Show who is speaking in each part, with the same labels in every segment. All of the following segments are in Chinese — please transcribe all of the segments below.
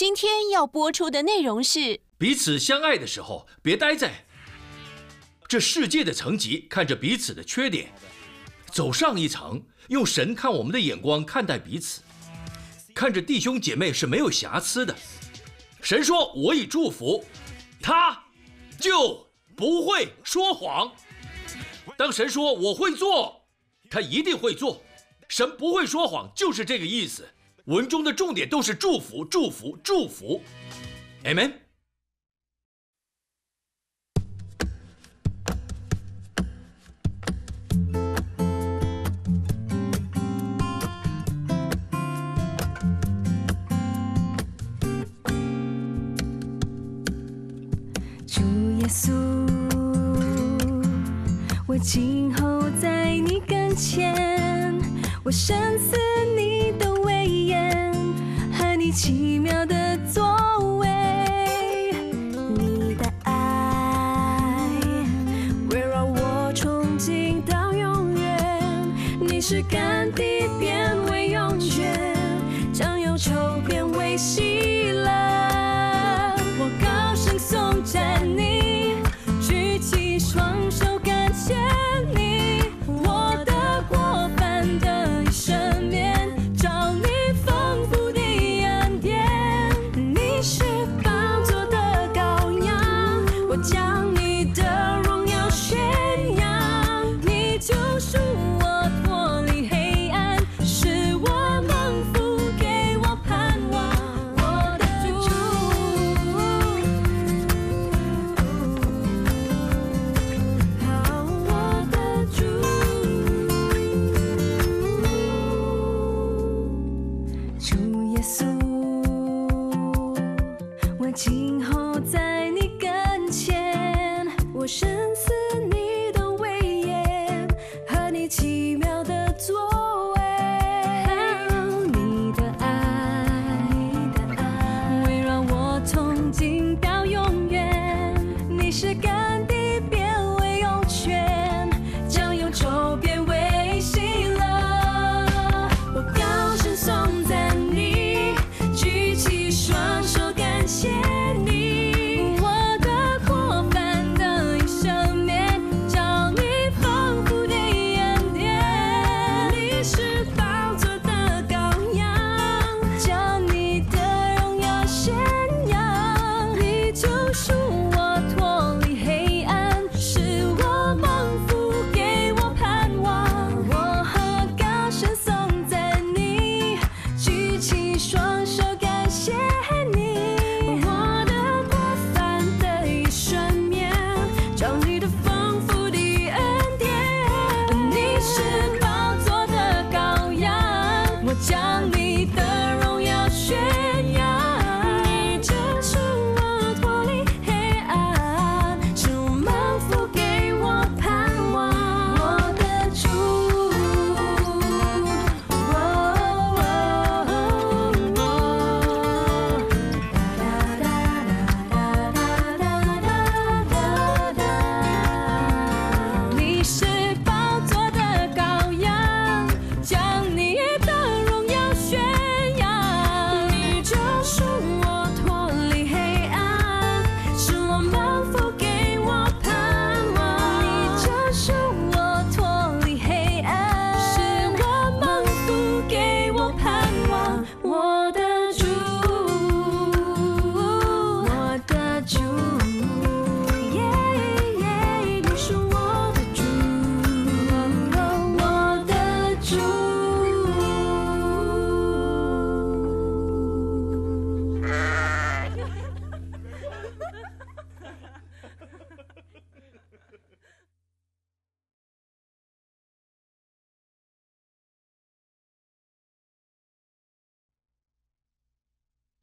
Speaker 1: 今天要播出的内容是：
Speaker 2: 彼此相爱的时候，别待在这世界的层级看着彼此的缺点，走上一层，用神看我们的眼光看待彼此，看着弟兄姐妹是没有瑕疵的。神说：“我已祝福他，就不会说谎。”当神说我会做，他一定会做。神不会说谎，就是这个意思。文中的重点都是祝福，祝福，祝福。Amen。
Speaker 3: 主耶稣，我今后在你跟前，我深思奇妙的作为，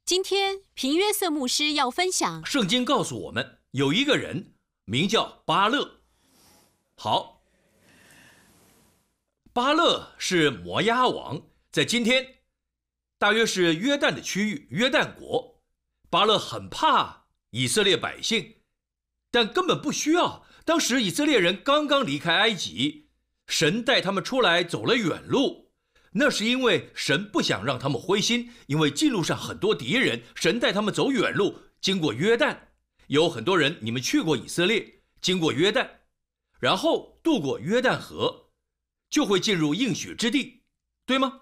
Speaker 3: 今
Speaker 1: 天平约瑟牧师要分享
Speaker 2: 圣经告诉我们，有一个人名叫巴勒。好，巴勒是摩押王，在今天大约是约旦的区域，约旦国。巴勒很怕以色列百姓，但根本不需要。当时以色列人刚刚离开埃及，神带他们出来走了远路，那是因为神不想让他们灰心，因为近路上很多敌人，神带他们走远路，经过约旦。有很多人，你们去过以色列，经过约旦，然后渡过约旦河，就会进入应许之地，对吗？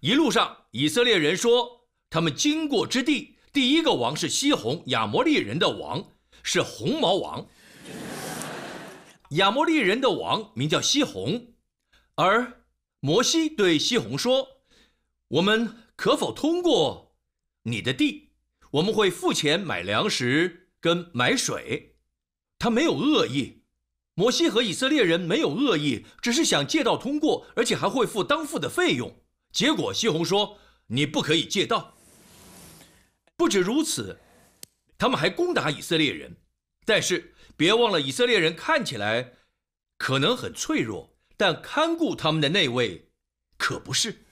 Speaker 2: 一路上，以色列人说，他们经过之地，第一个王是西宏，亚摩利人的王，是红毛王。亚摩利人的王名叫西宏，而摩西对西宏说：“我们可否通过你的地？我们会付钱买粮食。”跟买水，他没有恶意。摩西和以色列人没有恶意，只是想借道通过，而且还会付当付的费用。结果西红说：“你不可以借道。”不止如此，他们还攻打以色列人。但是别忘了，以色列人看起来可能很脆弱，但看顾他们的那位可不是。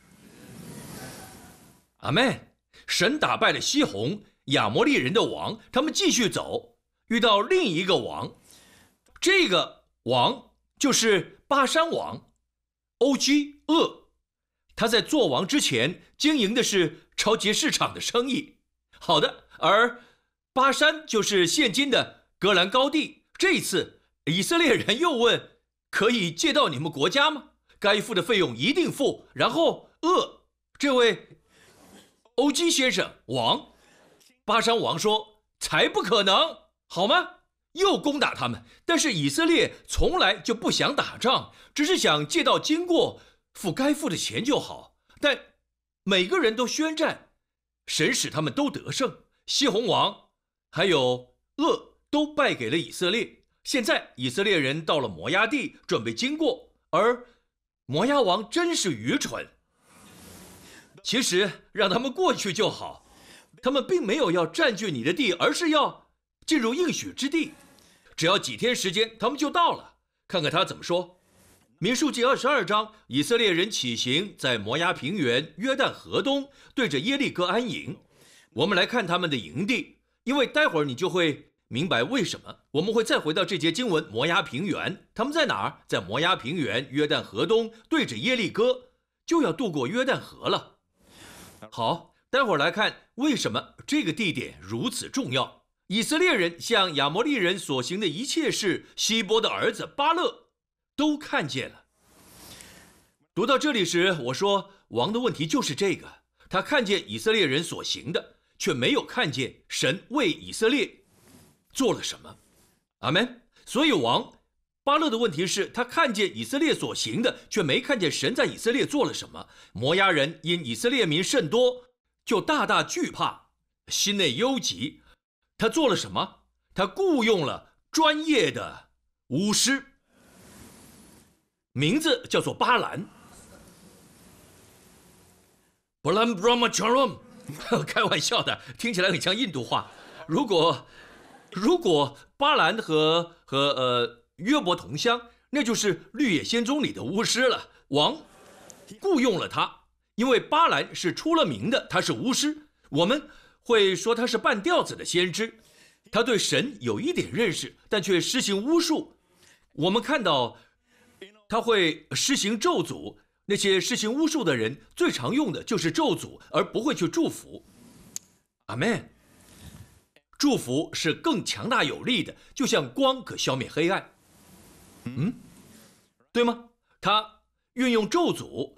Speaker 2: 阿门。神打败了西红。亚摩利人的王，他们继续走，遇到另一个王，这个王就是巴山王，欧基厄。他在做王之前经营的是超级市场的生意。好的，而巴山就是现今的格兰高地。这一次以色列人又问：可以借到你们国家吗？该付的费用一定付。然后厄这位欧基先生王。巴山王说：“才不可能，好吗？”又攻打他们，但是以色列从来就不想打仗，只是想借道经过，付该付的钱就好。但每个人都宣战，神使他们都得胜。西红王还有恶都败给了以色列。现在以色列人到了摩崖地，准备经过，而摩崖王真是愚蠢。其实让他们过去就好。他们并没有要占据你的地，而是要进入应许之地。只要几天时间，他们就到了。看看他怎么说。民数记二十二章，以色列人起行，在摩崖平原约旦河东，对着耶利哥安营。我们来看他们的营地，因为待会儿你就会明白为什么。我们会再回到这节经文：摩崖平原，他们在哪儿？在摩崖平原约旦河东，对着耶利哥，就要渡过约旦河了。好。待会儿来看为什么这个地点如此重要。以色列人向亚摩利人所行的一切事，希波的儿子巴勒都看见了。读到这里时，我说王的问题就是这个：他看见以色列人所行的，却没有看见神为以色列做了什么。阿门。所以王巴勒的问题是他看见以色列所行的，却没看见神在以色列做了什么。摩押人因以色列民甚多。就大大惧怕，心内忧急。他做了什么？他雇佣了专业的巫师，名字叫做巴兰。布兰布拉马乔隆，开玩笑的，听起来很像印度话。如果如果巴兰和和呃约伯同乡，那就是《绿野仙踪》里的巫师了。王雇佣了他。因为巴兰是出了名的，他是巫师，我们会说他是半吊子的先知。他对神有一点认识，但却施行巫术。我们看到他会施行咒诅，那些施行巫术的人最常用的就是咒诅，而不会去祝福。阿门。祝福是更强大有力的，就像光可消灭黑暗。嗯，对吗？他运用咒诅。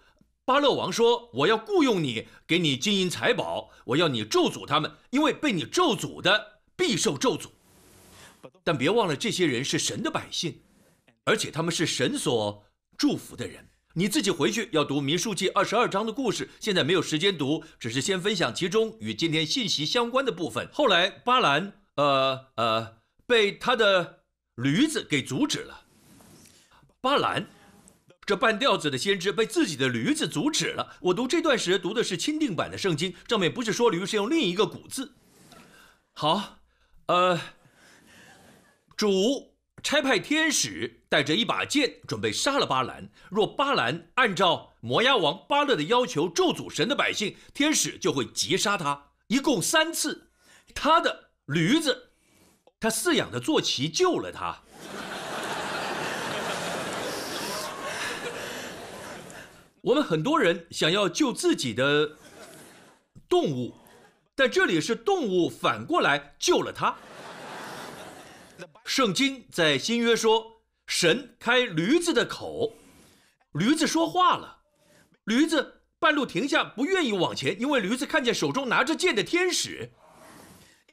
Speaker 2: 巴勒王说：“我要雇佣你，给你金银财宝。我要你咒诅他们，因为被你咒诅的必受咒诅。但别忘了，这些人是神的百姓，而且他们是神所祝福的人。你自己回去要读民数记二十二章的故事。现在没有时间读，只是先分享其中与今天信息相关的部分。后来巴兰，呃呃，被他的驴子给阻止了。巴兰。”这半吊子的先知被自己的驴子阻止了。我读这段时读的是钦定版的圣经，上面不是说驴是用另一个古字。好，呃，主差派天使带着一把剑，准备杀了巴兰。若巴兰按照摩押王巴勒的要求咒诅神的百姓，天使就会击杀他。一共三次，他的驴子，他饲养的坐骑救了他。我们很多人想要救自己的动物，但这里是动物反过来救了他。圣经在新约说，神开驴子的口，驴子说话了，驴子半路停下，不愿意往前，因为驴子看见手中拿着剑的天使。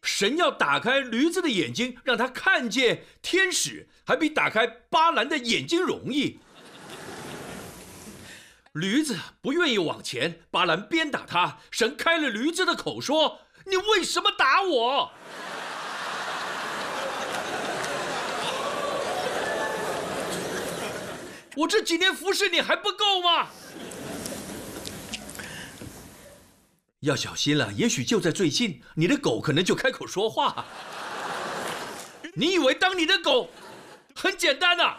Speaker 2: 神要打开驴子的眼睛，让他看见天使，还比打开巴兰的眼睛容易。驴子不愿意往前，巴兰鞭打他。神开了驴子的口，说：“你为什么打我？”我这几年服侍你还不够吗？要小心了，也许就在最近，你的狗可能就开口说话。你以为当你的狗很简单呐？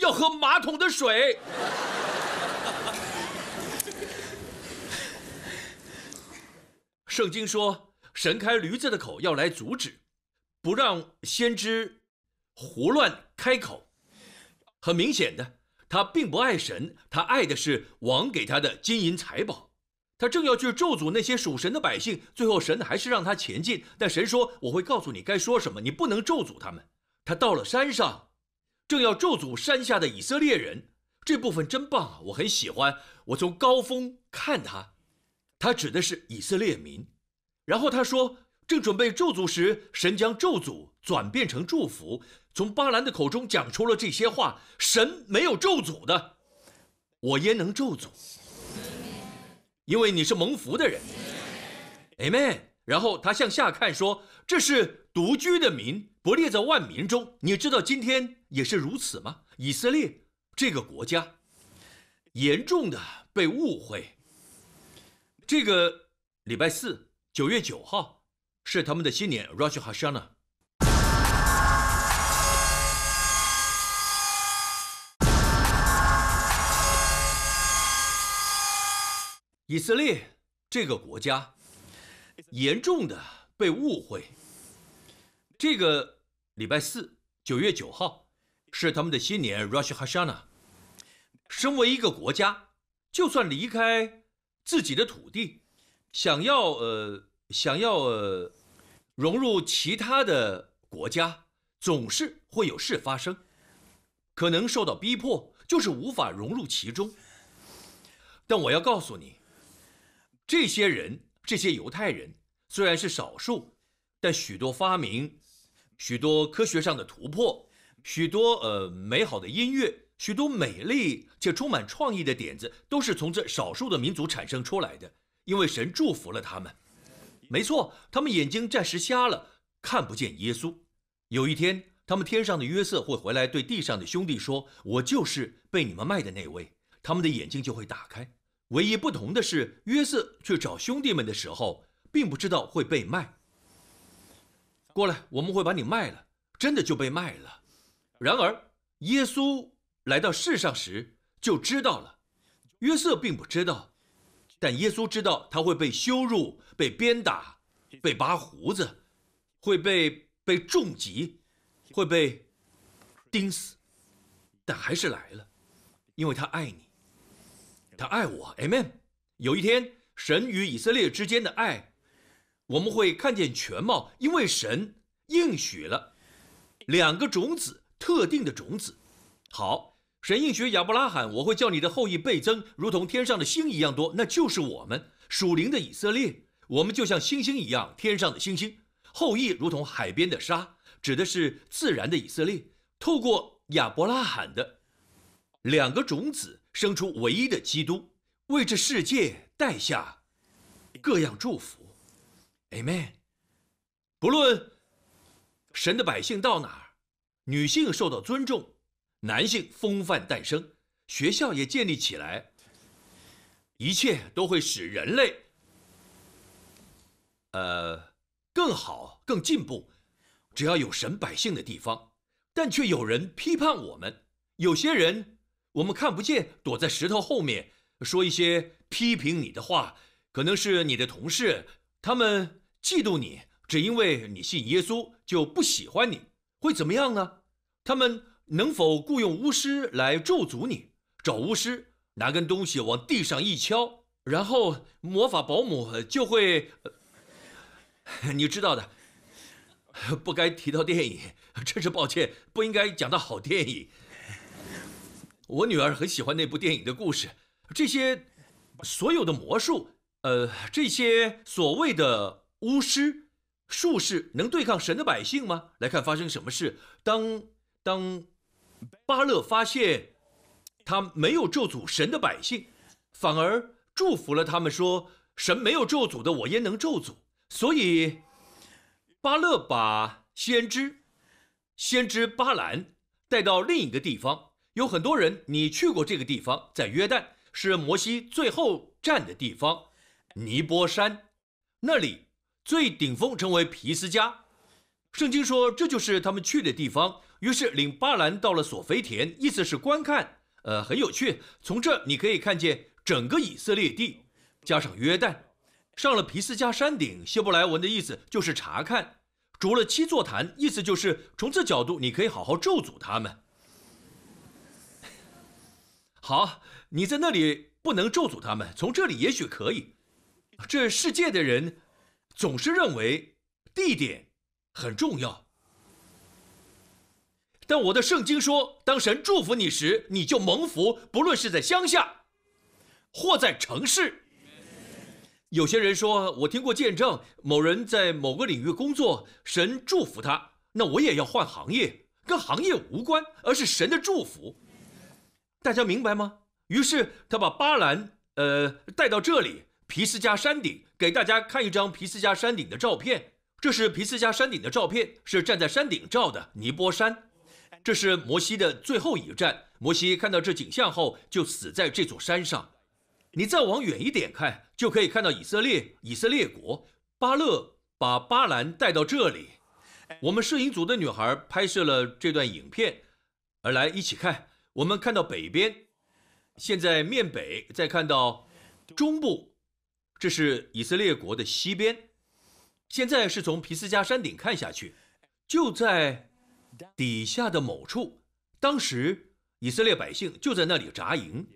Speaker 2: 要喝马桶的水。圣经说，神开驴子的口，要来阻止，不让先知胡乱开口。很明显的，他并不爱神，他爱的是王给他的金银财宝。他正要去咒诅那些属神的百姓，最后神还是让他前进。但神说：“我会告诉你该说什么，你不能咒诅他们。”他到了山上，正要咒诅山下的以色列人。这部分真棒啊，我很喜欢。我从高峰看他，他指的是以色列民。然后他说：“正准备咒诅时，神将咒诅转变成祝福，从巴兰的口中讲出了这些话。神没有咒诅的，我焉能咒诅？”因为你是蒙福的人，Amen。然后他向下看说：“这是独居的民，不列在万民中。你知道今天也是如此吗？以色列这个国家严重的被误会。这个礼拜四，九月九号是他们的新年 Rosh Hashanah。以色列这个国家严重的被误会。这个礼拜四，九月九号是他们的新年 Rosh Hashanah。身为一个国家，就算离开自己的土地，想要呃想要呃融入其他的国家，总是会有事发生，可能受到逼迫，就是无法融入其中。但我要告诉你。这些人，这些犹太人虽然是少数，但许多发明、许多科学上的突破、许多呃美好的音乐、许多美丽且充满创意的点子，都是从这少数的民族产生出来的。因为神祝福了他们。没错，他们眼睛暂时瞎了，看不见耶稣。有一天，他们天上的约瑟会回来，对地上的兄弟说：“我就是被你们卖的那位。”他们的眼睛就会打开。唯一不同的是，约瑟去找兄弟们的时候，并不知道会被卖。过来，我们会把你卖了，真的就被卖了。然而，耶稣来到世上时就知道了，约瑟并不知道，但耶稣知道他会被羞辱、被鞭打、被拔胡子，会被被重击，会被钉死，但还是来了，因为他爱你。他爱我，Amen。有一天，神与以色列之间的爱，我们会看见全貌，因为神应许了两个种子，特定的种子。好，神应许亚伯拉罕，我会叫你的后裔倍增，如同天上的星一样多。那就是我们属灵的以色列，我们就像星星一样，天上的星星。后裔如同海边的沙，指的是自然的以色列。透过亚伯拉罕的两个种子。生出唯一的基督，为这世界带下各样祝福，Amen。不论神的百姓到哪儿，女性受到尊重，男性风范诞生，学校也建立起来，一切都会使人类，呃，更好、更进步。只要有神百姓的地方，但却有人批判我们，有些人。我们看不见，躲在石头后面说一些批评你的话，可能是你的同事，他们嫉妒你，只因为你信耶稣就不喜欢你，会怎么样呢？他们能否雇佣巫师来咒诅你？找巫师拿根东西往地上一敲，然后魔法保姆就会，你知道的。不该提到电影，真是抱歉，不应该讲到好电影。我女儿很喜欢那部电影的故事，这些所有的魔术，呃，这些所谓的巫师、术士能对抗神的百姓吗？来看发生什么事。当当巴勒发现他没有咒诅神的百姓，反而祝福了他们，说神没有咒诅的，我焉能咒诅？所以巴勒把先知先知巴兰带到另一个地方。有很多人，你去过这个地方，在约旦，是摩西最后站的地方，尼波山，那里最顶峰称为皮斯加。圣经说这就是他们去的地方。于是领巴兰到了索菲田，意思是观看，呃，很有趣。从这你可以看见整个以色列地，加上约旦，上了皮斯加山顶，希伯来文的意思就是查看，筑了七座坛，意思就是从这角度你可以好好咒诅他们。好，你在那里不能咒诅他们，从这里也许可以。这世界的人总是认为地点很重要，但我的圣经说，当神祝福你时，你就蒙福，不论是在乡下或在城市。有些人说，我听过见证，某人在某个领域工作，神祝福他，那我也要换行业，跟行业无关，而是神的祝福。大家明白吗？于是他把巴兰呃带到这里皮斯加山顶，给大家看一张皮斯加山顶的照片。这是皮斯加山顶的照片，是站在山顶照的尼波山。这是摩西的最后一站。摩西看到这景象后，就死在这座山上。你再往远一点看，就可以看到以色列，以色列国巴勒把巴兰带到这里。我们摄影组的女孩拍摄了这段影片，而来一起看。我们看到北边，现在面北，再看到中部，这是以色列国的西边。现在是从皮斯加山顶看下去，就在底下的某处。当时以色列百姓就在那里扎营，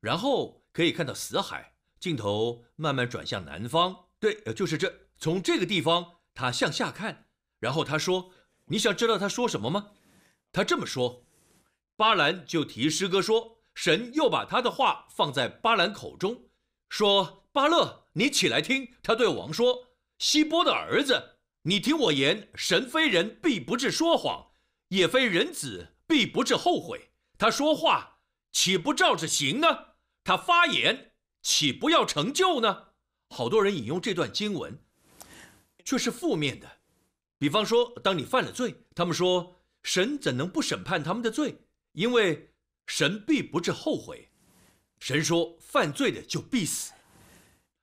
Speaker 2: 然后可以看到死海。镜头慢慢转向南方，对，就是这。从这个地方，他向下看，然后他说：“你想知道他说什么吗？”他这么说。巴兰就提诗歌说：“神又把他的话放在巴兰口中，说：巴勒，你起来听。他对王说：希波的儿子，你听我言。神非人，必不至说谎；也非人子，必不至后悔。他说话，岂不照着行呢？他发言，岂不要成就呢？好多人引用这段经文，却是负面的。比方说，当你犯了罪，他们说：神怎能不审判他们的罪？”因为神必不至后悔，神说犯罪的就必死。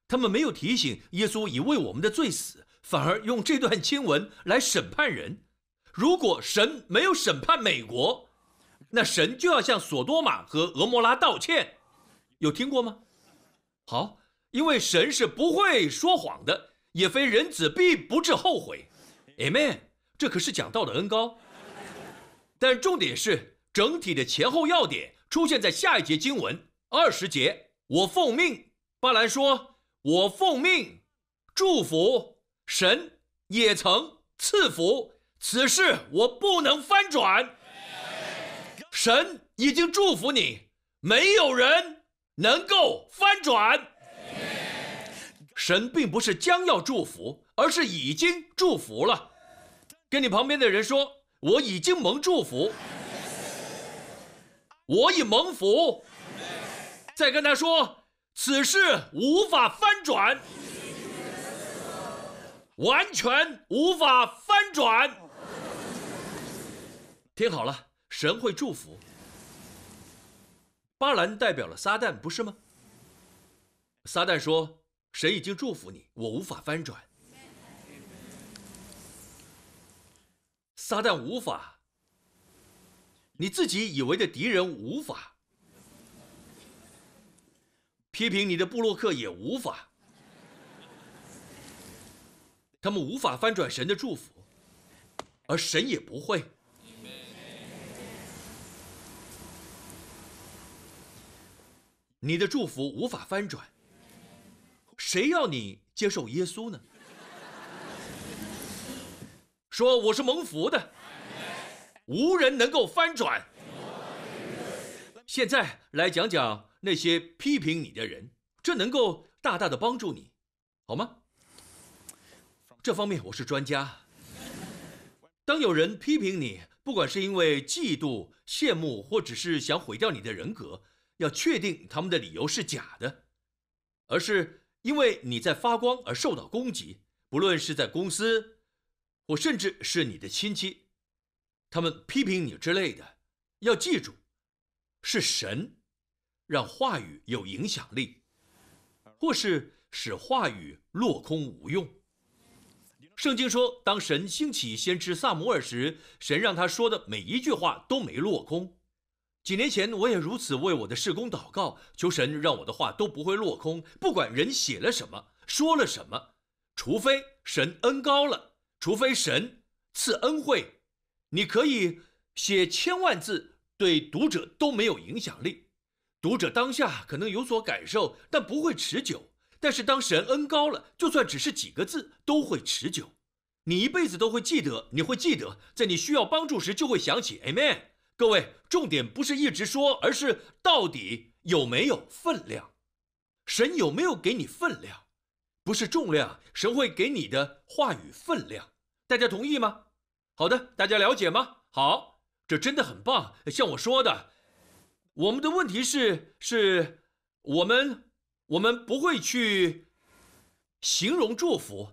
Speaker 2: 他们没有提醒耶稣已为我们的罪死，反而用这段经文来审判人。如果神没有审判美国，那神就要向索多玛和俄摩拉道歉。有听过吗？好，因为神是不会说谎的，也非人子必不至后悔。Amen。这可是讲道的恩高。但重点是。整体的前后要点出现在下一节经文二十节。我奉命，巴兰说：“我奉命，祝福神也曾赐福，此事我不能翻转。神已经祝福你，没有人能够翻转。神并不是将要祝福，而是已经祝福了。跟你旁边的人说：我已经蒙祝福。”我已蒙福，再跟他说，此事无法翻转，完全无法翻转。听好了，神会祝福。巴兰代表了撒旦，不是吗？撒旦说，神已经祝福你，我无法翻转。撒旦无法。你自己以为的敌人无法批评你的布洛克，也无法，他们无法翻转神的祝福，而神也不会。你的祝福无法翻转。谁要你接受耶稣呢？说我是蒙福的，无人能够翻转。现在来讲讲那些批评你的人，这能够大大的帮助你，好吗？这方面我是专家。当有人批评你，不管是因为嫉妒、羡慕，或者是想毁掉你的人格，要确定他们的理由是假的，而是因为你在发光而受到攻击，不论是在公司，或甚至是你的亲戚，他们批评你之类的，要记住，是神让话语有影响力，或是使话语落空无用。圣经说，当神兴起先知萨摩尔时，神让他说的每一句话都没落空。几年前，我也如此为我的事工祷告，求神让我的话都不会落空，不管人写了什么，说了什么，除非神恩高了，除非神赐恩惠，你可以写千万字，对读者都没有影响力。读者当下可能有所感受，但不会持久。但是当神恩高了，就算只是几个字，都会持久。你一辈子都会记得，你会记得，在你需要帮助时就会想起。Amen。各位，重点不是一直说，而是到底有没有分量？神有没有给你分量？不是重量，神会给你的话语分量。大家同意吗？好的，大家了解吗？好，这真的很棒。像我说的，我们的问题是，是我们。我们不会去形容祝福。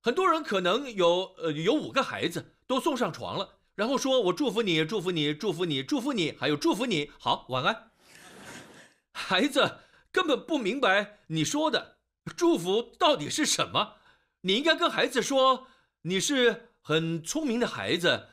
Speaker 2: 很多人可能有呃有五个孩子都送上床了，然后说我祝福你，祝福你，祝福你，祝福你，还有祝福你。好，晚安。孩子根本不明白你说的祝福到底是什么。你应该跟孩子说，你是很聪明的孩子，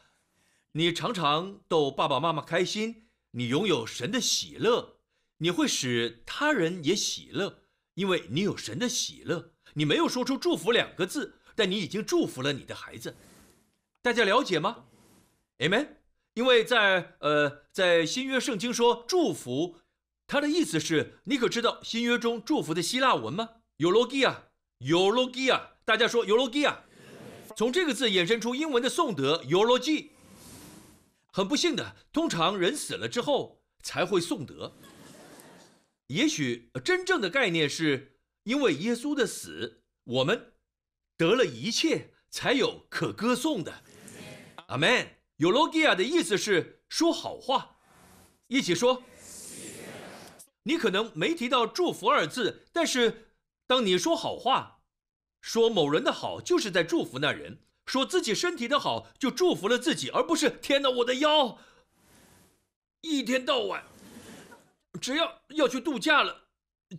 Speaker 2: 你常常逗爸爸妈妈开心，你拥有神的喜乐，你会使他人也喜乐。因为你有神的喜乐，你没有说出祝福两个字，但你已经祝福了你的孩子。大家了解吗？Amen。因为在呃，在新约圣经说祝福，它的意思是你可知道新约中祝福的希腊文吗？Elogia，Elogia，大家说 Elogia 从这个字衍生出英文的颂德 eulogy。很不幸的，通常人死了之后才会颂德。也许真正的概念是因为耶稣的死，我们得了一切，才有可歌颂的。阿门。有 logia 的意思是说好话，一起说。你可能没提到祝福二字，但是当你说好话，说某人的好，就是在祝福那人；说自己身体的好，就祝福了自己，而不是天哪，我的腰，一天到晚。只要要去度假了，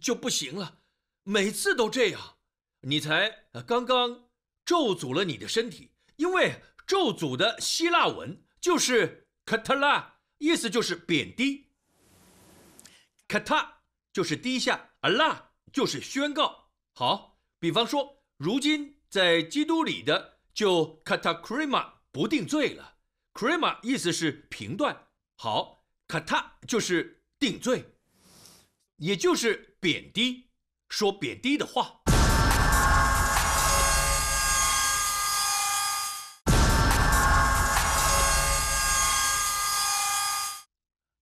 Speaker 2: 就不行了，每次都这样，你才刚刚咒诅了你的身体，因为咒诅的希腊文就是 “kata”，意思就是贬低，“kata” 就是低下，“allah” 就是宣告。好，比方说，如今在基督里的就 “kata krima” 不定罪了，“krima” 意思是评断。好，“kata” 就是。定罪，也就是贬低，说贬低的话。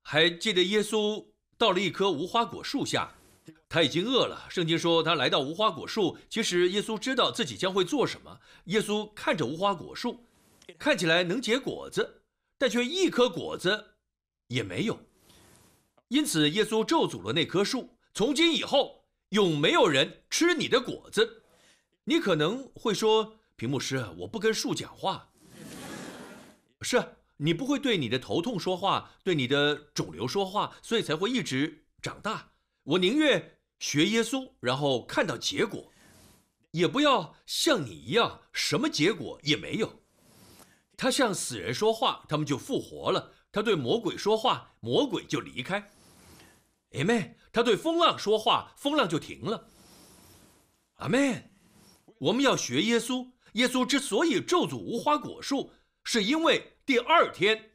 Speaker 2: 还记得耶稣到了一棵无花果树下，他已经饿了。圣经说他来到无花果树，其实耶稣知道自己将会做什么。耶稣看着无花果树，看起来能结果子，但却一颗果子也没有。因此，耶稣咒诅了那棵树。从今以后，永没有人吃你的果子。你可能会说，屏幕师，我不跟树讲话。是你不会对你的头痛说话，对你的肿瘤说话，所以才会一直长大。我宁愿学耶稣，然后看到结果，也不要像你一样，什么结果也没有。他向死人说话，他们就复活了；他对魔鬼说话，魔鬼就离开。阿妹，他对风浪说话，风浪就停了。阿妹，我们要学耶稣。耶稣之所以咒诅无花果树，是因为第二天，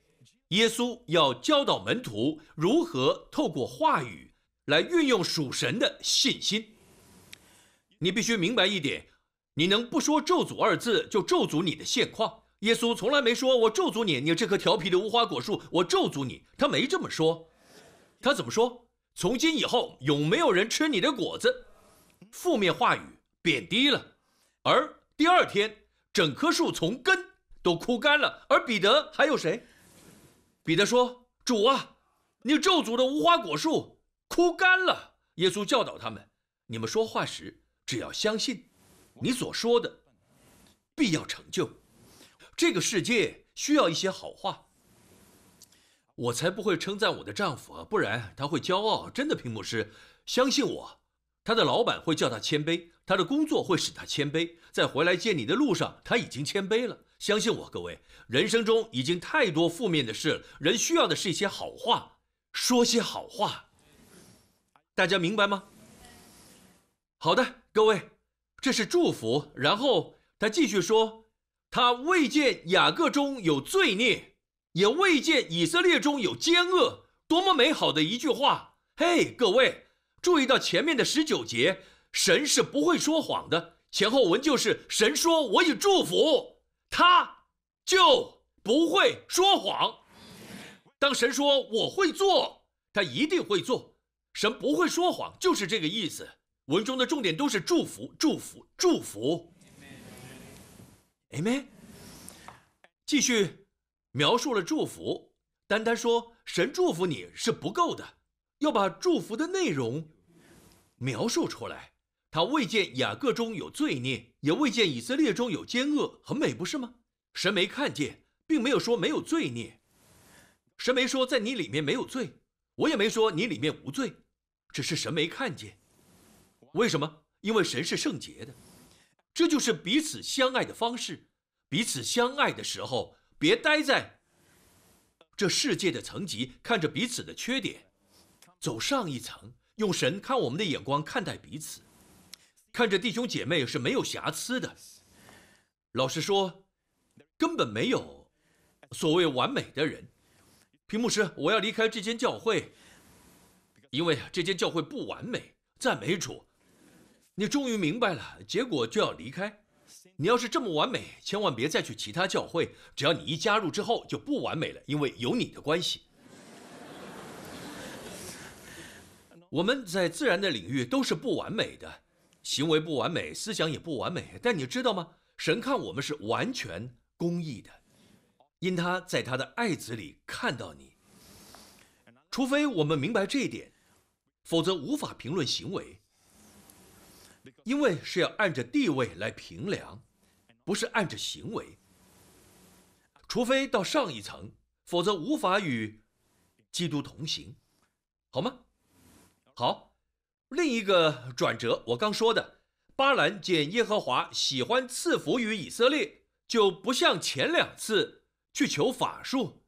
Speaker 2: 耶稣要教导门徒如何透过话语来运用属神的信心。你必须明白一点，你能不说咒诅二字就咒诅你的现况。耶稣从来没说“我咒诅你，你这棵调皮的无花果树，我咒诅你”，他没这么说。他怎么说？从今以后，永没有人吃你的果子。负面话语贬低了，而第二天，整棵树从根都枯干了。而彼得还有谁？彼得说：“主啊，你咒诅的无花果树枯干了。”耶稣教导他们：“你们说话时，只要相信，你所说的必要成就。这个世界需要一些好话。我才不会称赞我的丈夫啊，不然他会骄傲。真的，屏幕师，相信我，他的老板会叫他谦卑，他的工作会使他谦卑，在回来见你的路上，他已经谦卑了。相信我，各位，人生中已经太多负面的事了，人需要的是一些好话，说些好话。大家明白吗？好的，各位，这是祝福。然后他继续说，他未见雅各中有罪孽。也未见以色列中有奸恶，多么美好的一句话！嘿，各位，注意到前面的十九节，神是不会说谎的。前后文就是神说：“我已祝福他，就不会说谎。”当神说我会做，他一定会做。神不会说谎，就是这个意思。文中的重点都是祝福，祝福，祝福。Amen。继续。描述了祝福，单单说神祝福你是不够的，要把祝福的内容描述出来。他未见雅各中有罪孽，也未见以色列中有奸恶，很美，不是吗？神没看见，并没有说没有罪孽，神没说在你里面没有罪，我也没说你里面无罪，只是神没看见。为什么？因为神是圣洁的，这就是彼此相爱的方式。彼此相爱的时候。别待在这世界的层级，看着彼此的缺点，走上一层，用神看我们的眼光看待彼此，看着弟兄姐妹是没有瑕疵的。老实说，根本没有所谓完美的人。屏幕师，我要离开这间教会，因为这间教会不完美。赞美主，你终于明白了，结果就要离开。你要是这么完美，千万别再去其他教会。只要你一加入之后，就不完美了，因为有你的关系。我们在自然的领域都是不完美的，行为不完美，思想也不完美。但你知道吗？神看我们是完全公义的，因他在他的爱子里看到你。除非我们明白这一点，否则无法评论行为，因为是要按着地位来评量。不是按着行为，除非到上一层，否则无法与基督同行，好吗？好，另一个转折，我刚说的，巴兰见耶和华喜欢赐福于以色列，就不像前两次去求法术，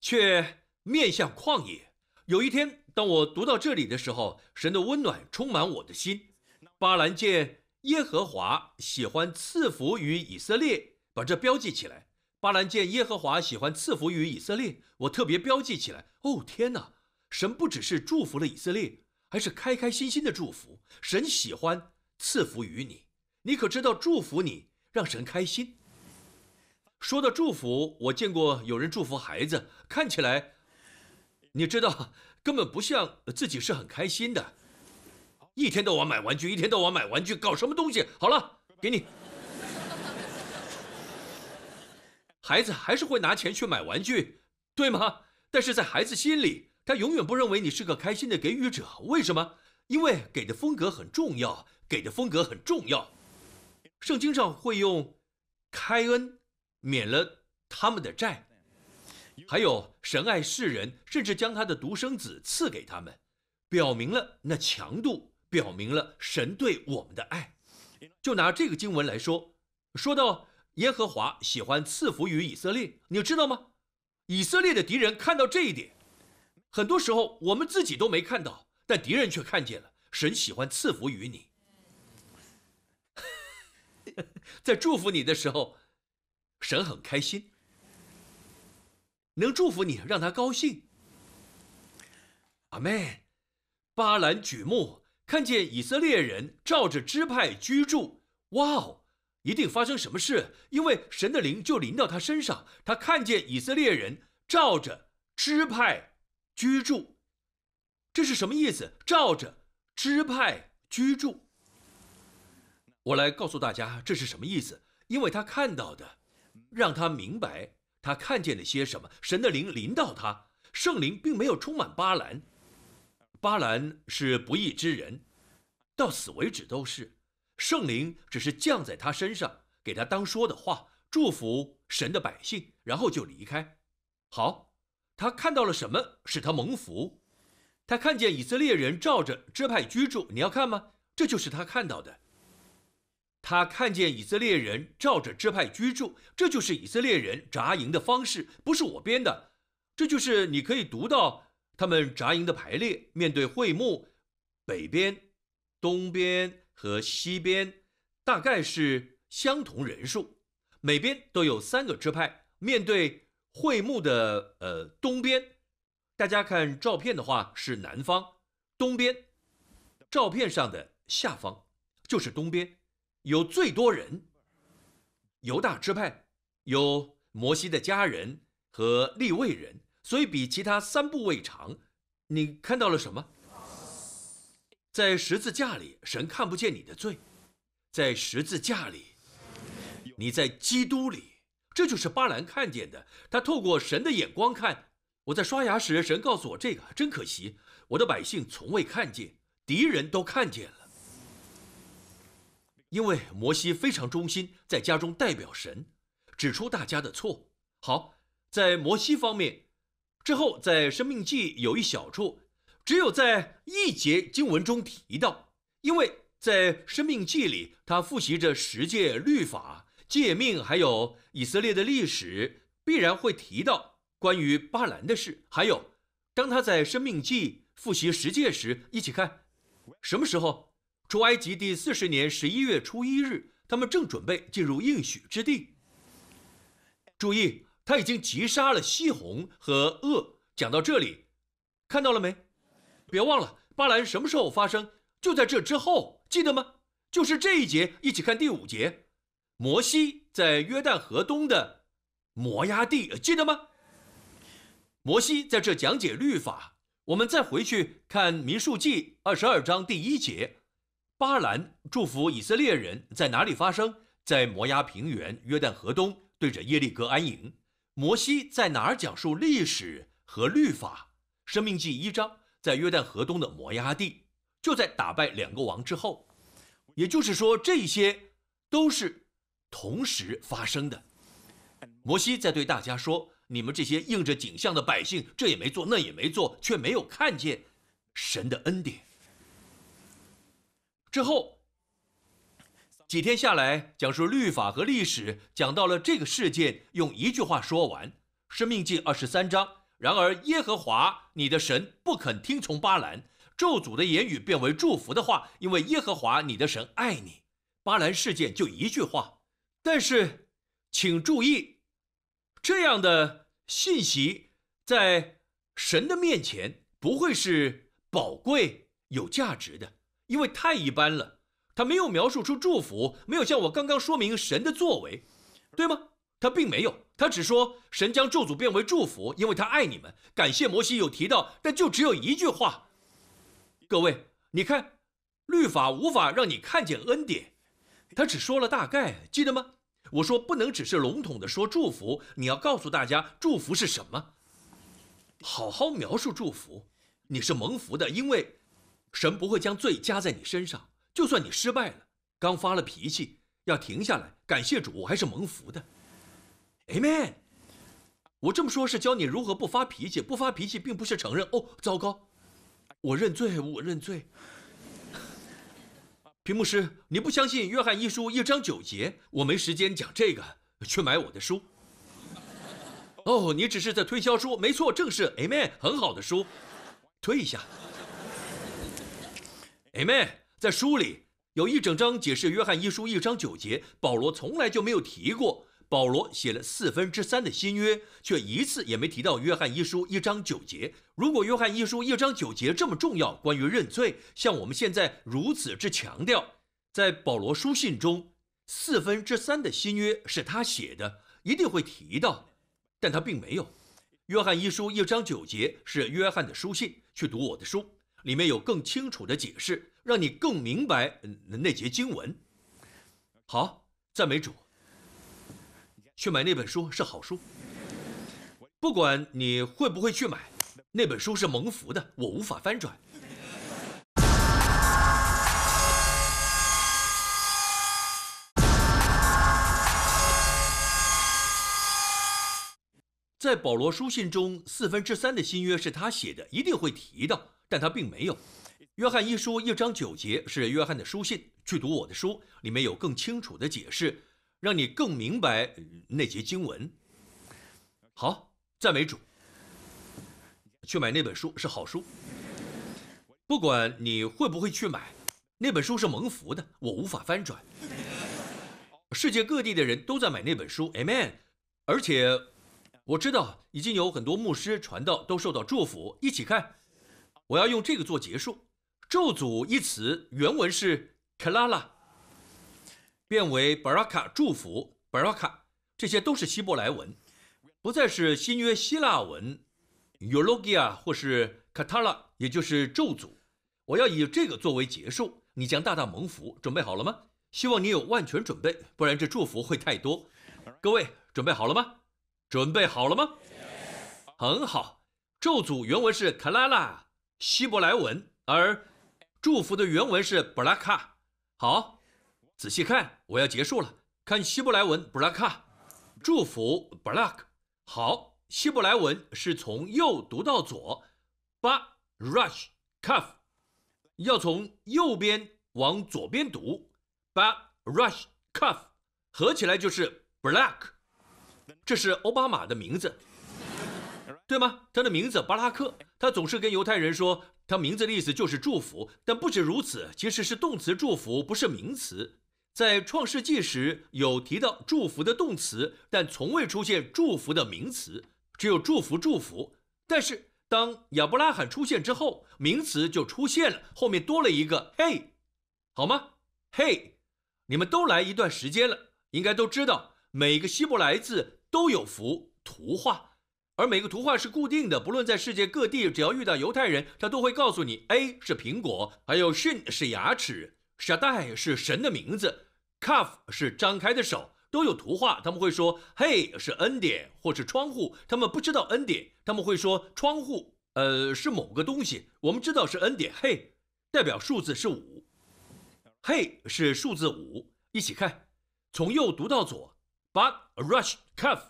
Speaker 2: 却面向旷野。有一天，当我读到这里的时候，神的温暖充满我的心。巴兰见。耶和华喜欢赐福于以色列，把这标记起来。巴兰见耶和华喜欢赐福于以色列，我特别标记起来。哦天哪，神不只是祝福了以色列，还是开开心心的祝福。神喜欢赐福于你，你可知道祝福你让神开心？说到祝福，我见过有人祝福孩子，看起来，你知道根本不像自己是很开心的。一天到晚买玩具，一天到晚买玩具，搞什么东西？好了，给你。孩子还是会拿钱去买玩具，对吗？但是在孩子心里，他永远不认为你是个开心的给予者。为什么？因为给的风格很重要，给的风格很重要。圣经上会用开恩，免了他们的债，还有神爱世人，甚至将他的独生子赐给他们，表明了那强度。表明了神对我们的爱。就拿这个经文来说，说到耶和华喜欢赐福于以色列，你知道吗？以色列的敌人看到这一点，很多时候我们自己都没看到，但敌人却看见了。神喜欢赐福于你，在祝福你的时候，神很开心，能祝福你，让他高兴。阿门。巴兰举目看见以色列人照着支派居住，哇哦，一定发生什么事，因为神的灵就临到他身上。他看见以色列人照着支派居住，这是什么意思？照着支派居住。我来告诉大家这是什么意思，因为他看到的，让他明白他看见了些什么。神的灵临到他，圣灵并没有充满巴兰。巴兰是不义之人，到死为止都是。圣灵只是降在他身上，给他当说的话，祝福神的百姓，然后就离开。好，他看到了什么使他蒙福？他看见以色列人照着支派居住，你要看吗？这就是他看到的。他看见以色列人照着支派居住，这就是以色列人扎营的方式，不是我编的。这就是你可以读到他们扎营的排列，面对会幕，北边、东边和西边大概是相同人数，每边都有三个支派，面对会幕的呃东边。大家看照片的话是南方，东边，照片上的下方就是东边。有最多人，犹大支派有摩西的家人和利未人，所以比其他三部位长。你看到了什么？在十字架里，神看不见你的罪；在十字架里，你在基督里，这就是巴兰看见的。他透过神的眼光看。我在刷牙时，神告诉我这个，真可惜，我的百姓从未看见，敌人都看见了。因为摩西非常忠心，在家中代表神，指出大家的错。好，在摩西方面，之后在生命记有一小处，只有在一节经文中提到，因为在生命记里，他复习着十诫律法、诫命，还有以色列的历史，必然会提到关于巴兰的事。还有，当他在生命记复习十诫时，一起看，什么时候？出埃及第四十年十一月初一日，他们正准备进入应许之地。注意，他已经击杀了西红和恶。讲到这里，看到了没？别忘了，巴兰什么时候发生？就在这之后，记得吗？就是这一节。一起看第五节，摩西在约旦河东的摩崖地，记得吗？摩西在这讲解律法。我们再回去看民数记二十二章第一节。巴兰祝福以色列人在哪里发生？在摩崖平原、约旦河东，对着耶利哥安营。摩西在哪儿讲述历史和律法？生命记一章，在约旦河东的摩崖地，就在打败两个王之后。也就是说，这些都是同时发生的。摩西在对大家说：“你们这些应着景象的百姓，这也没做，那也没做，却没有看见神的恩典。”之后几天下来，讲述律法和历史，讲到了这个事件，用一句话说完：《生命记》二十三章。然而耶和华你的神不肯听从巴兰，咒诅的言语变为祝福的话，因为耶和华你的神爱你。巴兰事件就一句话，但是请注意，这样的信息在神的面前不会是宝贵有价值的。因为太一般了，他没有描述出祝福，没有像我刚刚说明神的作为，对吗？他并没有，他只说神将咒诅变为祝福，因为他爱你们。感谢摩西有提到，但就只有一句话。各位，你看，律法无法让你看见恩典，他只说了大概，记得吗？我说不能只是笼统的说祝福，你要告诉大家祝福是什么，好好描述祝福，你是蒙福的，因为。神不会将罪加在你身上，就算你失败了，刚发了脾气，要停下来，感谢主，我还是蒙福的。Amen。我这么说，是教你如何不发脾气。不发脾气，并不是承认哦，糟糕，我认罪，我认罪。屏幕师，你不相信约翰一书一章九节？我没时间讲这个，去买我的书。哦，你只是在推销书，没错，正是 Amen，很好的书，推一下。Amen。在书里有一整章解释约翰一书一章九节，保罗从来就没有提过保罗写了四分之三的新约，却一次也没提到约翰一书一章九节。如果约翰一书一章九节这么重要，关于认罪，像我们现在如此之强调，在保罗书信中，四分之三的新约是他写的，一定会提到，但他并没有。约翰一书一章九节是约翰的书信，去读我的书，里面有更清楚的解释，让你更明白那节经文。好，赞美主。去买那本书是好书，不管你会不会去买，那本书是蒙福的，我无法翻转。在保罗书信中，四分之三的新约是他写的，一定会提到，但他并没有。约翰一书一章九节是约翰的书信，去读我的书，里面有更清楚的解释。让你更明白那节经文。好，赞美主。去买那本书是好书，不管你会不会去买，那本书是蒙福的，我无法翻转。世界各地的人都在买那本书，Amen。而且我知道已经有很多牧师传道都受到祝福。一起看，我要用这个做结束。咒诅一词原文是 kalala。变为 baraka 祝福 baraka，这些都是希伯来文，不再是新约希腊文 eulogia 或是 katala，也就是咒诅。我要以这个作为结束，你将大大蒙福。准备好了吗？希望你有万全准备，不然这祝福会太多。各位准备好了吗？准备好了吗？很好。咒诅原文是 kalala，希伯来文，而祝福的原文是巴拉卡。好。仔细看，我要结束了。看希伯来文 b r a k a 祝福 blak。好，希伯来文是从右读到左，ba rush kaf，要从右边往左边读，ba rush kaf，合起来就是 black。这是奥巴马的名字，对吗？他的名字巴拉克，他总是跟犹太人说，他名字的意思就是祝福。但不止如此，其实是动词祝福，不是名词。在创世纪时有提到祝福的动词，但从未出现祝福的名词，只有祝福祝福。但是当亚伯拉罕出现之后，名词就出现了，后面多了一个嘿，好吗？嘿，你们都来一段时间了，应该都知道每个希伯来字都有幅图画，而每个图画是固定的，不论在世界各地，只要遇到犹太人，他都会告诉你：A 是苹果，还有 Shin 是牙齿，Shaddai 是神的名字。Cuff 是张开的手，都有图画。他们会说：“Hey 是恩典，或是窗户。”他们不知道恩典，他们会说窗户，呃，是某个东西。我们知道是恩典。HE 代表数字是五，Hey 是数字五。一起看，从右读到左。But rush Cuff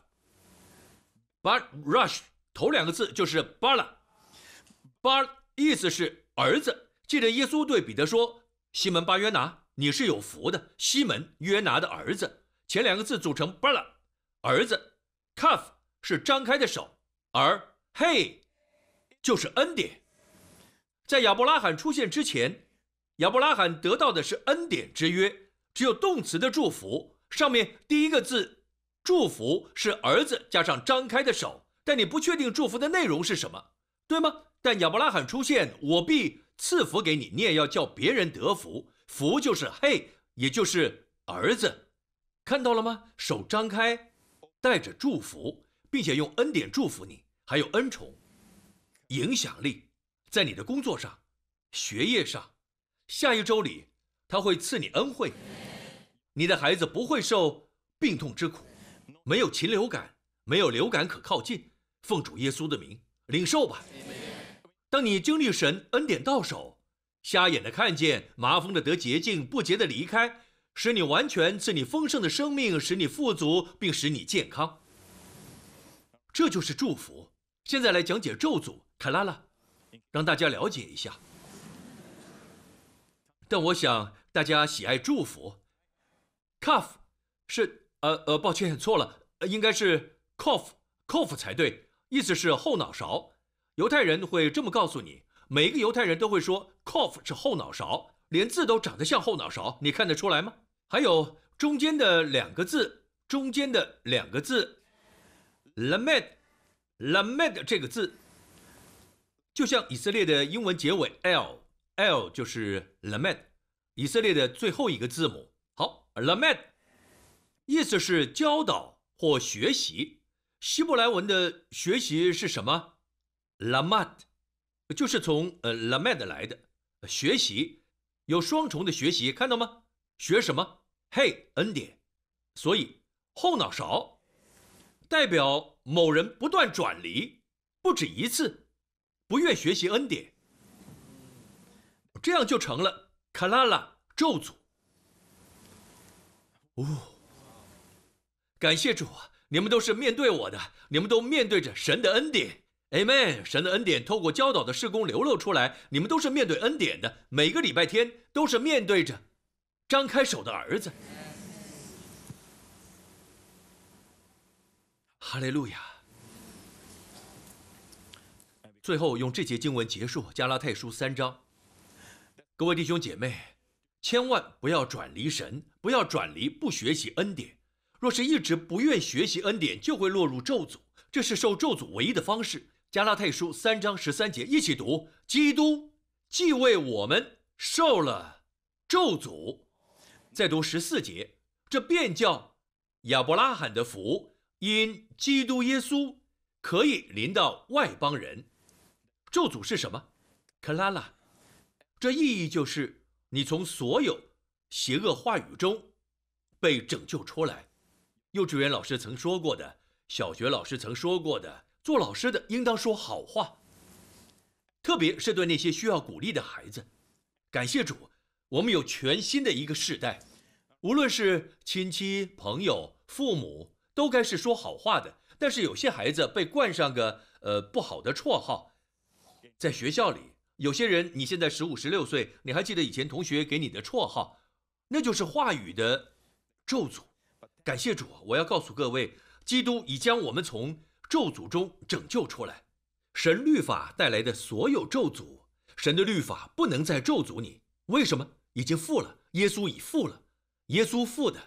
Speaker 2: cuff，But rush 头两个字就是 Bala，Bal 意思是儿子。记得耶稣对彼得说：“西门巴约拿。”你是有福的，西门约拿的儿子。前两个字组成 b a l a 儿子。cuff 是张开的手，而 hey 就是恩典。在亚伯拉罕出现之前，亚伯拉罕得到的是恩典之约，只有动词的祝福。上面第一个字祝福是儿子加上张开的手，但你不确定祝福的内容是什么，对吗？但亚伯拉罕出现，我必赐福给你，你也要叫别人得福。福就是嘿，也就是儿子，看到了吗？手张开，带着祝福，并且用恩典祝福你，还有恩宠、影响力，在你的工作上、学业上。下一周里，他会赐你恩惠，你的孩子不会受病痛之苦，没有禽流感，没有流感可靠近。奉主耶稣的名，领受吧。当你经历神恩典到手。瞎眼的看见，麻风的得洁净，不洁的离开，使你完全，赐你丰盛的生命，使你富足，并使你健康。这就是祝福。现在来讲解咒诅，卡拉拉，让大家了解一下。但我想大家喜爱祝福。cuff 是呃呃，抱歉错了，应该是 cough cough 才对，意思是后脑勺。犹太人会这么告诉你。每一个犹太人都会说 “cough” 是后脑勺，连字都长得像后脑勺，你看得出来吗？还有中间的两个字中间的两个字 “lamed”，“lamed” 这个字，就像以色列的英文结尾 “l”，“l” 就是 “lamed”，以色列的最后一个字母。好，“lamed” 意思是教导或学习。希伯来文的学习是什么？“lamad”，就是从呃 “lamed” 来的。学习有双重的学习，看到吗？学什么？嘿，恩典。所以后脑勺代表某人不断转离，不止一次，不愿学习恩典，这样就成了卡拉拉咒诅。哦，感谢主！你们都是面对我的，你们都面对着神的恩典。Amen！神的恩典透过教导的事工流露出来，你们都是面对恩典的。每个礼拜天都是面对着张开手的儿子。哈利路亚！最后用这节经文结束《加拉太书》三章。各位弟兄姐妹，千万不要转离神，不要转离不学习恩典。若是一直不愿学习恩典，就会落入咒诅，这是受咒诅唯一的方式。加拉太书三章十三节，一起读：基督既为我们受了咒诅。再读十四节，这便叫亚伯拉罕的福，因基督耶稣可以临到外邦人。咒诅是什么？克拉拉，这意义就是你从所有邪恶话语中被拯救出来。幼稚园老师曾说过的，小学老师曾说过的。做老师的应当说好话，特别是对那些需要鼓励的孩子。感谢主，我们有全新的一个世代，无论是亲戚、朋友、父母，都该是说好话的。但是有些孩子被冠上个呃不好的绰号，在学校里，有些人你现在十五、十六岁，你还记得以前同学给你的绰号，那就是话语的咒诅。感谢主，我要告诉各位，基督已将我们从。咒诅中拯救出来，神律法带来的所有咒诅，神的律法不能再咒诅你。为什么？已经付了，耶稣已付了，耶稣付的，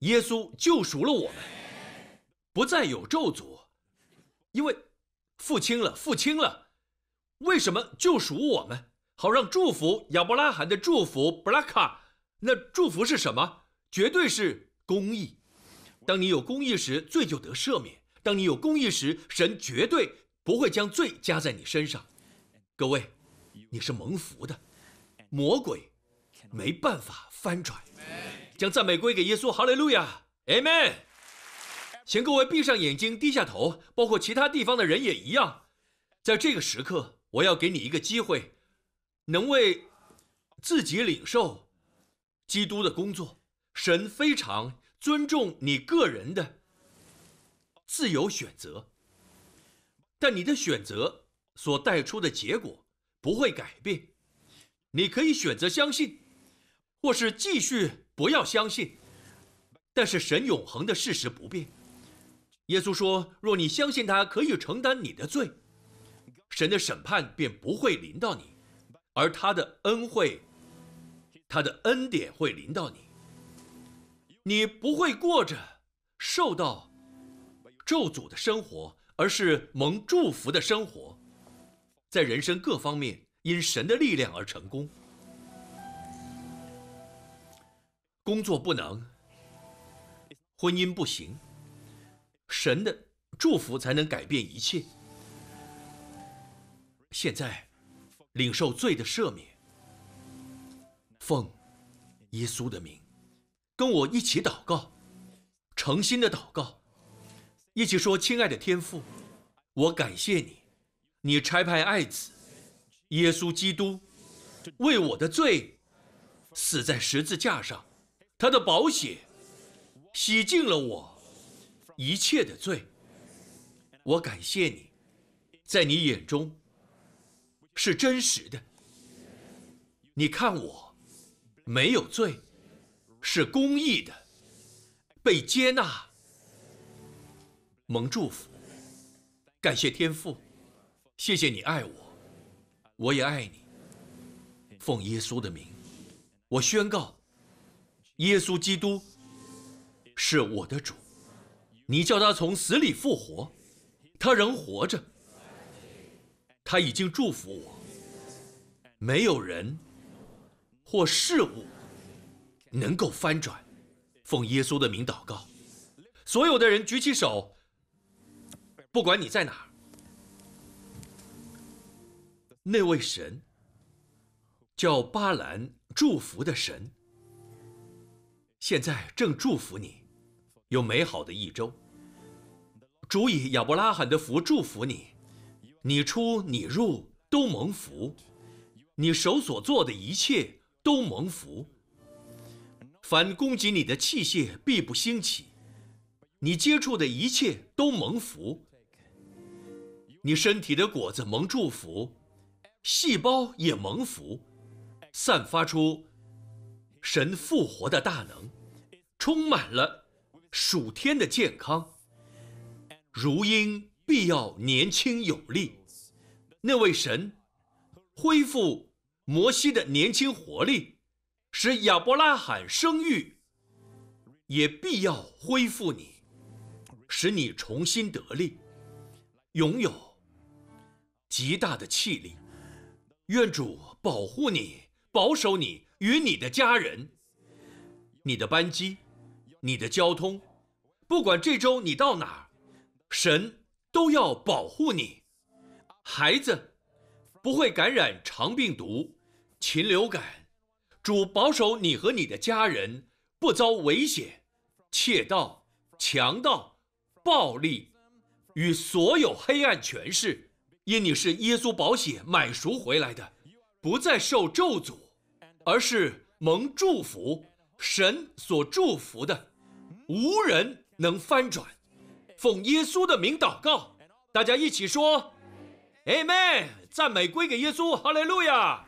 Speaker 2: 耶稣救赎了我们，不再有咒诅，因为付清了，付清了。为什么救赎我们？好让祝福亚伯拉罕的祝福布拉卡，那祝福是什么？绝对是公义。当你有公义时，罪就得赦免。当你有公义时，神绝对不会将罪加在你身上。各位，你是蒙福的，魔鬼没办法翻转。将赞美归给耶稣，哈利路亚，Amen。请各位闭上眼睛，低下头，包括其他地方的人也一样。在这个时刻，我要给你一个机会，能为自己领受基督的工作。神非常尊重你个人的。自由选择，但你的选择所带出的结果不会改变。你可以选择相信，或是继续不要相信。但是神永恒的事实不变。耶稣说：“若你相信他可以承担你的罪，神的审判便不会临到你，而他的恩惠、他的恩典会临到你。你不会过着受到。”咒诅的生活，而是蒙祝福的生活，在人生各方面因神的力量而成功。工作不能，婚姻不行，神的祝福才能改变一切。现在，领受罪的赦免，奉耶稣的名，跟我一起祷告，诚心的祷告。一起说：“亲爱的天父，我感谢你，你差派爱子耶稣基督为我的罪死在十字架上，他的宝血洗净了我一切的罪。我感谢你，在你眼中是真实的。你看我没有罪，是公义的，被接纳。”蒙祝福，感谢天父，谢谢你爱我，我也爱你。奉耶稣的名，我宣告，耶稣基督是我的主。你叫他从死里复活，他仍活着。他已经祝福我。没有人或事物能够翻转。奉耶稣的名祷告，所有的人举起手。不管你在哪儿，那位神叫巴兰祝福的神，现在正祝福你。有美好的一周。主以亚伯拉罕的福祝福你，你出你入都蒙福，你手所做的一切都蒙福。凡攻击你的器械必不兴起，你接触的一切都蒙福。你身体的果子蒙祝福，细胞也蒙福，散发出神复活的大能，充满了。属天的健康，如鹰必要年轻有力。那位神恢复摩西的年轻活力，使亚伯拉罕生育，也必要恢复你，使你重新得力，拥有极大的气力。愿主保护你，保守你与你的家人，你的班机。你的交通，不管这周你到哪儿，神都要保护你。孩子不会感染肠病毒、禽流感，主保守你和你的家人不遭危险、窃盗、强盗、暴力与所有黑暗权势。因你是耶稣保险买赎回来的，不再受咒诅，而是蒙祝福，神所祝福的。无人能翻转，奉耶稣的名祷告，大家一起说，Amen，赞美归给耶稣，哈利路亚。